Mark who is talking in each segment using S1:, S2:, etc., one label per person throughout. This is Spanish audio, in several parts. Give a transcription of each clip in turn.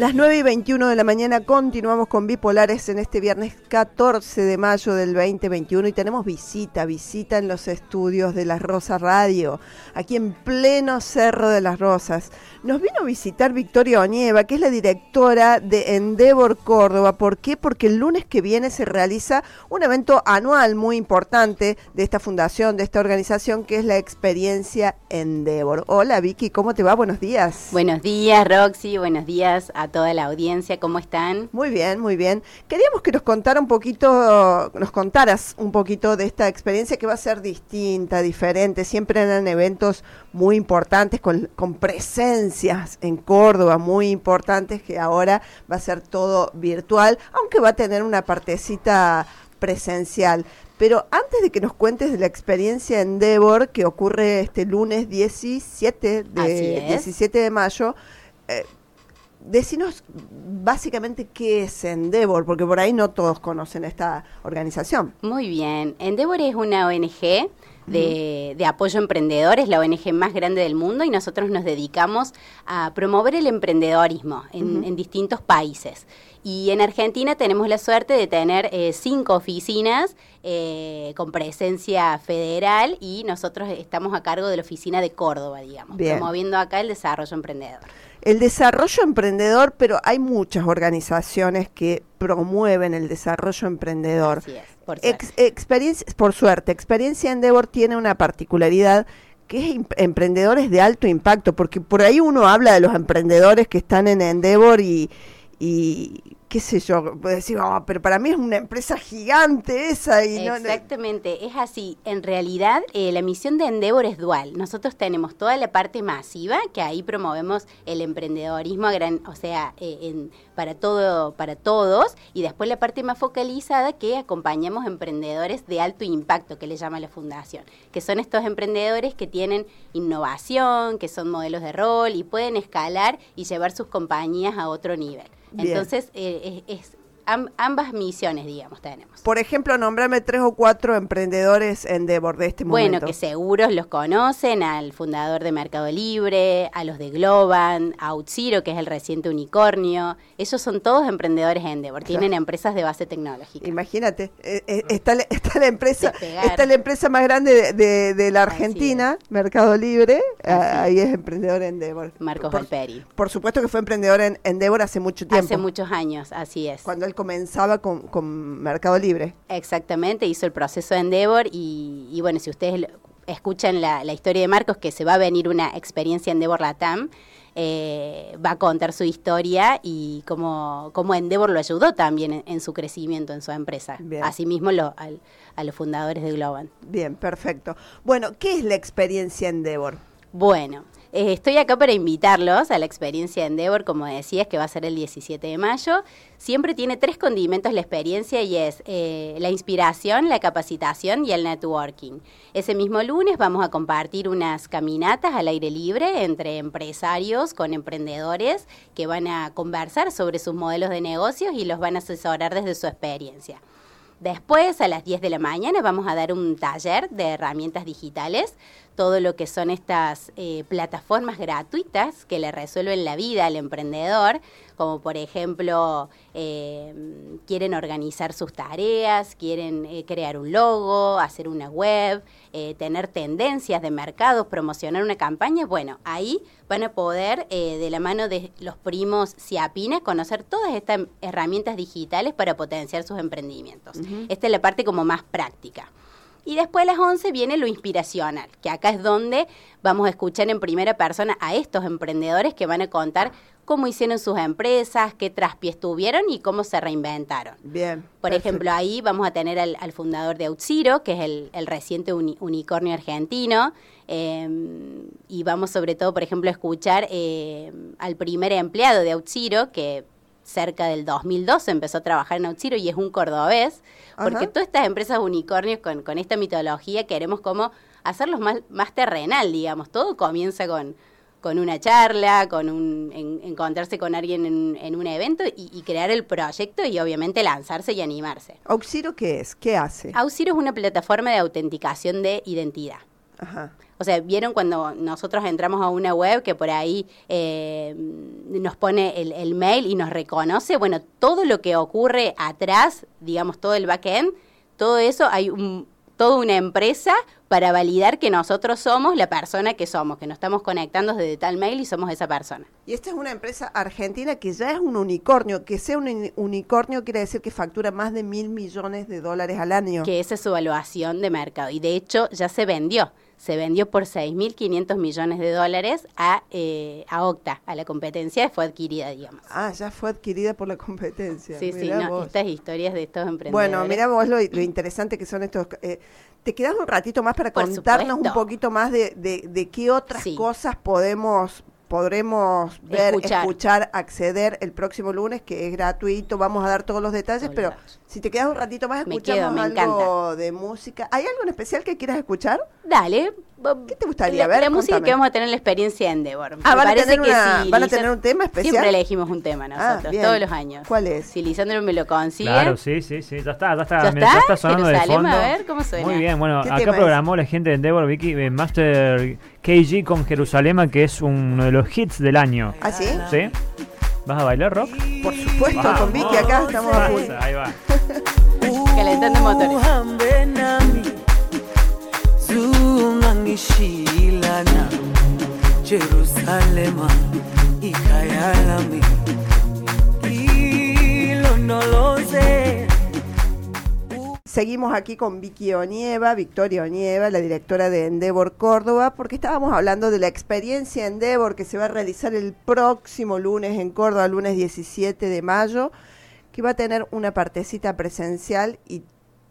S1: Las 9 y 21 de la mañana continuamos con Bipolares en este viernes 14 de mayo del 2021 y tenemos visita, visita en los estudios de Las Rosas Radio, aquí en pleno Cerro de las Rosas. Nos vino a visitar Victoria Oñeva, que es la directora de Endeavor Córdoba. ¿Por qué? Porque el lunes que viene se realiza un evento anual muy importante de esta fundación, de esta organización, que es la experiencia Endeavor. Hola Vicky, ¿cómo te va? Buenos días.
S2: Buenos días Roxy, buenos días a toda la audiencia, ¿cómo están?
S1: Muy bien, muy bien. Queríamos que nos contara un poquito, nos contaras un poquito de esta experiencia que va a ser distinta, diferente. Siempre eran eventos muy importantes, con, con presencias en Córdoba muy importantes, que ahora va a ser todo virtual, aunque va a tener una partecita presencial. Pero antes de que nos cuentes de la experiencia en Endeavor, que ocurre este lunes 17 de, 17 de mayo, eh, decinos básicamente qué es Endeavor, porque por ahí no todos conocen esta organización.
S2: Muy bien, Endeavor es una ONG de, de, apoyo a emprendedores, la ONG más grande del mundo, y nosotros nos dedicamos a promover el emprendedorismo en, distintos países. Y en Argentina tenemos la suerte de tener eh, cinco oficinas eh, con presencia federal y nosotros estamos a cargo de la oficina de Córdoba, digamos, promoviendo acá el desarrollo emprendedor
S1: el desarrollo emprendedor, pero hay muchas organizaciones que promueven el desarrollo emprendedor.
S2: Así es, por suerte.
S1: experiencia, por suerte, Experiencia Endeavor tiene una particularidad que es emprendedores de alto impacto, porque por ahí uno habla de los emprendedores que están en Endeavor y, y qué sé yo, puedo decir, oh, pero para mí es una empresa gigante esa. Y
S2: Exactamente, es así. En realidad, eh, la misión de Endeavor es dual. Nosotros tenemos toda la parte masiva, que ahí promovemos el emprendedorismo, gran, o sea, eh, en, para, todo, para todos, y después la parte más focalizada, que acompañamos emprendedores de alto impacto, que le llama la fundación, que son estos emprendedores que tienen innovación, que son modelos de rol y pueden escalar y llevar sus compañías a otro nivel. Entonces, eh, es, ambas misiones, digamos, tenemos.
S1: Por ejemplo, nombrame tres o cuatro emprendedores en Devor de este
S2: momento. Bueno, que seguros los conocen, al fundador de Mercado Libre, a los de Globan, a Outziro, que es el reciente unicornio. Ellos son todos emprendedores en Devor, tienen empresas de base tecnológica.
S1: Imagínate, eh, eh, está, la empresa, está la empresa más grande de, la Argentina, Mercado Libre, ahí es emprendedor en Devor.
S2: Marcos
S1: por,
S2: Por
S1: supuesto que fue emprendedor en, en hace mucho tiempo.
S2: Hace muchos años, así es.
S1: Cuando él comenzaba con, Mercado Libre.
S2: Exactamente, hizo el proceso de Endeavor y, bueno, si ustedes escuchan la, historia de Marcos, que se va a venir una experiencia Endeavor Latam, eh, va a contar su historia y cómo, cómo Endeavor lo ayudó también en, su crecimiento en su empresa. Asimismo lo, a los fundadores de Globan.
S1: Bien, perfecto. Bueno, ¿qué es la experiencia Endeavor?
S2: Bueno, eh, estoy acá para invitarlos a la experiencia de Endeavor, como decías, que va a ser el 17 de mayo. Siempre tiene tres condimentos la experiencia y es eh, la inspiración, la capacitación y el networking. Ese mismo lunes vamos a compartir unas caminatas al aire libre entre empresarios con emprendedores que van a conversar sobre sus modelos de negocios y los van a asesorar desde su experiencia. Después, a las 10 de la mañana, vamos a dar un taller de herramientas digitales, todo lo que son estas eh, plataformas gratuitas que le resuelven la vida al emprendedor, como por ejemplo, eh, quieren organizar sus tareas, quieren eh, crear un logo, hacer una web, tener tendencias de mercado, promocionar una campaña. Bueno, ahí van a poder, de la mano de los primos Ciapina, conocer todas estas herramientas digitales para potenciar sus emprendimientos. Esta es la parte como más práctica. Y después a las 11 viene lo inspiracional, que acá es donde vamos a escuchar en primera persona a estos emprendedores que van a contar cómo hicieron sus empresas, qué traspiés tuvieron y cómo se reinventaron.
S1: Bien.
S2: Por ejemplo, ahí vamos a tener al, fundador de Auxiro, que es el, reciente unicornio argentino, em, y vamos sobre todo, por ejemplo, a escuchar em, al primer empleado de Auxiro, que cerca del 2012 empezó a trabajar en Auxiro y es un cordobés, porque todas estas empresas unicornios con, con esta mitología queremos como hacerlos más, más terrenal, digamos. Todo comienza con, con una charla, con un, encontrarse con alguien en, un evento y, crear el proyecto y obviamente lanzarse y animarse.
S1: ¿Auxiro qué es? ¿Qué hace?
S2: Auxiro es una plataforma de autenticación de identidad.
S1: Ajá.
S2: O sea, vieron cuando nosotros entramos a una web que por ahí eh, nos pone el, el, mail y nos reconoce, bueno, todo lo que ocurre atrás, digamos, todo el backend, todo eso hay un, toda una empresa para validar que nosotros somos la persona que somos, que nos estamos conectando desde tal mail y somos esa persona.
S1: Y esta es una empresa argentina que ya es un unicornio. Que sea un unicornio quiere decir que factura más de mil millones de dólares al año.
S2: Que esa es su evaluación de mercado. Y de hecho ya se vendió se vendió por 6.500 millones de dólares a, eh, a Octa, a la competencia, fue adquirida, digamos.
S1: Ah, ya fue adquirida por la competencia.
S2: Sí, sí, estas historias de estos emprendedores.
S1: Bueno, mira vos lo, interesante que son estos... Eh, ¿Te quedas un ratito más para contarnos un poquito más de, de, de qué otras cosas podemos podremos ver, escuchar. acceder el próximo lunes, que es gratuito. Vamos a dar todos los detalles, pero si te quedas un ratito más, escuchamos algo de música. ¿Hay algo en especial que quieras escuchar?
S2: Dale.
S1: ¿Qué te gustaría ver?
S2: La música que vamos a tener la experiencia en Endeavor.
S1: Ah, van, a tener, van a tener un tema especial.
S2: Siempre elegimos un tema ah, nosotros, todos los años.
S1: ¿Cuál es?
S2: Si Lisandro me lo consigue.
S3: Claro, sí, sí, sí, ya está, ya está, ¿Ya, está? sonando de fondo.
S2: A ver cómo suena.
S3: Muy bien, bueno, acá programó la gente de Endeavor, Vicky, eh, Master KG con Jerusalema, que es uno de los hits del año.
S1: ¿Ah, sí?
S3: ¿Sí? ¿Vas a bailar rock?
S1: Por supuesto, con Vicky acá estamos a
S3: Ahí va.
S2: Calentando motores.
S1: Seguimos aquí con Vicky Onieva, Victoria Onieva, la directora de Endeavor Córdoba, porque estábamos hablando de la experiencia Endeavor que se va a realizar el próximo lunes en Córdoba, lunes 17 de mayo, que va a tener una partecita presencial y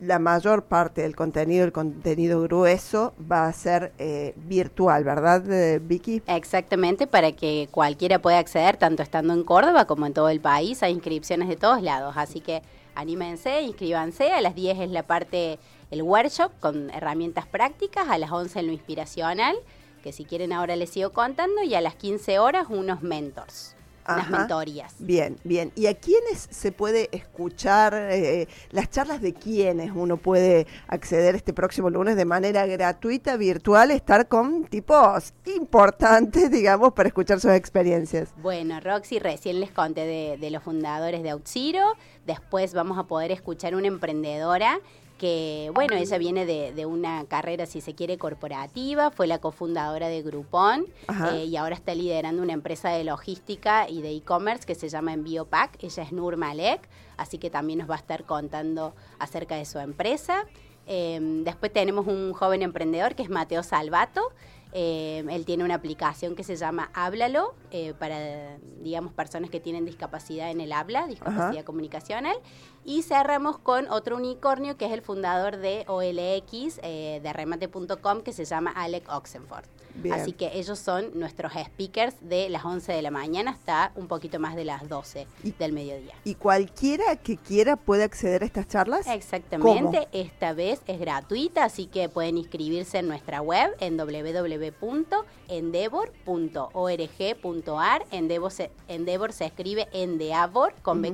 S1: la mayor parte del contenido, el contenido grueso, va a ser eh, virtual, ¿verdad, eh, Vicky?
S2: Exactamente, para que cualquiera pueda acceder, tanto estando en Córdoba como en todo el país, a inscripciones de todos lados. Así que anímense, inscríbanse. A las 10 es la parte, el workshop con herramientas prácticas, a las 11 en lo inspiracional, que si quieren ahora les sigo contando, y a las 15 horas unos mentors las mentorías.
S1: Bien, bien. ¿Y a quiénes se puede escuchar? Eh, ¿Las charlas de quiénes uno puede acceder este próximo lunes de manera gratuita, virtual, estar con tipos importantes, digamos, para escuchar sus experiencias?
S2: Bueno, Roxy, recién les conté de, de los fundadores de Auxiro. Después vamos a poder escuchar una emprendedora que, bueno, ella viene de, una carrera, si se quiere, corporativa, fue la cofundadora de Groupon eh, y ahora está liderando una empresa de logística y de e-commerce que se llama Enviopack. Ella es Nur Malek, así que también nos va a estar contando acerca de su empresa. Em, después tenemos un joven emprendedor que es Mateo Salvato. Eh, él tiene una aplicación que se llama Háblalo eh, para, digamos, personas que tienen discapacidad en el habla, discapacidad comunicacional. Y cerramos con otro unicornio que es el fundador de OLX, eh, de remate.com, que se llama Alec Oxenford. Así que ellos son nuestros speakers de las 11 de la mañana hasta un poquito más de las 12 del mediodía.
S1: ¿Y cualquiera que quiera puede acceder a estas charlas?
S2: Exactamente, esta vez es gratuita, así que pueden inscribirse en nuestra web en www.endeavor.org.ar. Endeavor se, Endeavor se escribe endeavor con uh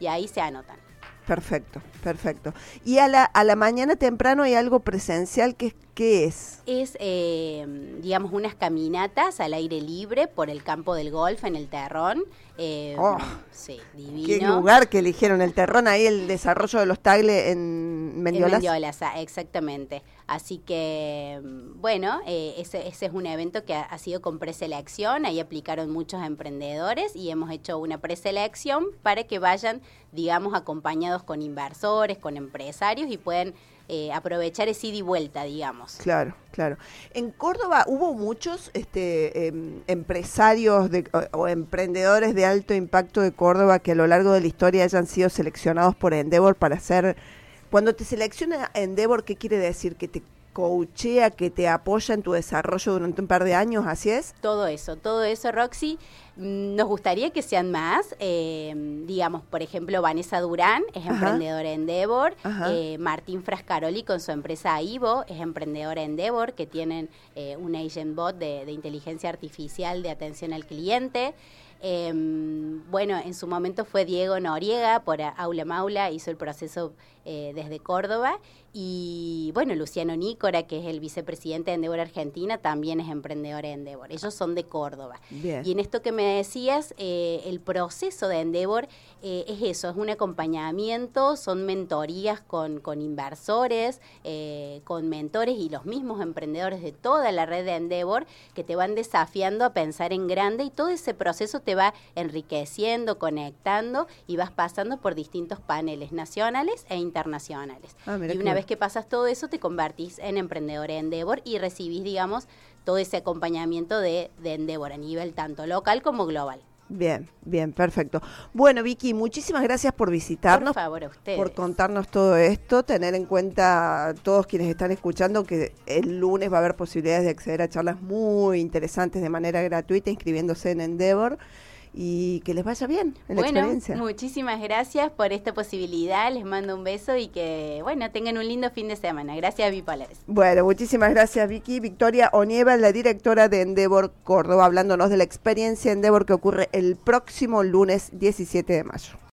S2: y ahí se anotan.
S1: Perfecto, perfecto. ¿Y a la, a la mañana temprano hay algo presencial que qué es?
S2: Es, eh, digamos, unas caminatas al aire libre por el campo del golf en el Terrón. Eh,
S1: oh, sí, divino. Qué lugar que eligieron el Terrón, ahí el desarrollo de los tagles en Mendiolas.
S2: En exactamente. Así que, bueno, eh, ese, ese, es un evento que ha, sido con preselección, ahí aplicaron muchos emprendedores y hemos hecho una preselección para que vayan, digamos, acompañados con inversores, con empresarios y pueden eh, aprovechar ese ida y vuelta, digamos.
S1: Claro, claro. En Córdoba hubo muchos este, em, empresarios o, emprendedores de alto impacto de Córdoba que a lo largo de la historia hayan sido seleccionados por Endeavor para hacer... Cuando te selecciona Endeavor, ¿qué quiere decir? Que te coachea, que te apoya en tu desarrollo durante un par de años, ¿así es?
S2: Todo eso, todo eso, Roxy. Nos gustaría que sean más, eh, digamos, por ejemplo, Vanessa Durán es emprendedora en Endeavor, eh, Martín Frascaroli con su empresa Ivo es emprendedora en Endeavor, que tienen eh, un agent bot de, de inteligencia artificial de atención al cliente. Em, bueno, en su momento fue Diego Noriega por Aula Maula, hizo el proceso desde Córdoba Y bueno, Luciano Nícora, que es el vicepresidente de Endeavor Argentina, también es emprendedor de Endeavor. Ellos son de Córdoba. Y en esto que me decías, eh, el proceso de Endeavor eh, es eso, es un acompañamiento, son mentorías con, con inversores, eh, con mentores y los mismos emprendedores de toda la red de Endeavor que te van desafiando a pensar en grande y todo ese proceso te va enriqueciendo, conectando y vas pasando por distintos paneles nacionales e internacionales. Ah, y una vez que pasas todo eso, te convertís en emprendedor Endeavor y recibís, digamos, todo ese acompañamiento de, de Endeavor a nivel tanto local como global.
S1: Bien, bien, perfecto. Bueno, Vicky, muchísimas gracias por visitarnos.
S2: Por favor, a ustedes.
S1: Por contarnos todo esto, tener en cuenta todos quienes están escuchando que el lunes va a haber posibilidades de acceder a charlas muy interesantes de manera gratuita inscribiéndose en Endeavor y que les vaya bien en la
S2: bueno,
S1: experiencia.
S2: Muchísimas gracias por esta posibilidad, les mando un beso y que, bueno, tengan un lindo fin de semana. Gracias, Bipolares.
S1: Bueno, muchísimas gracias, Vicky. Victoria Onieva, la directora de Endeavor Córdoba, hablándonos de la experiencia Endeavor que ocurre el próximo lunes 17 de mayo.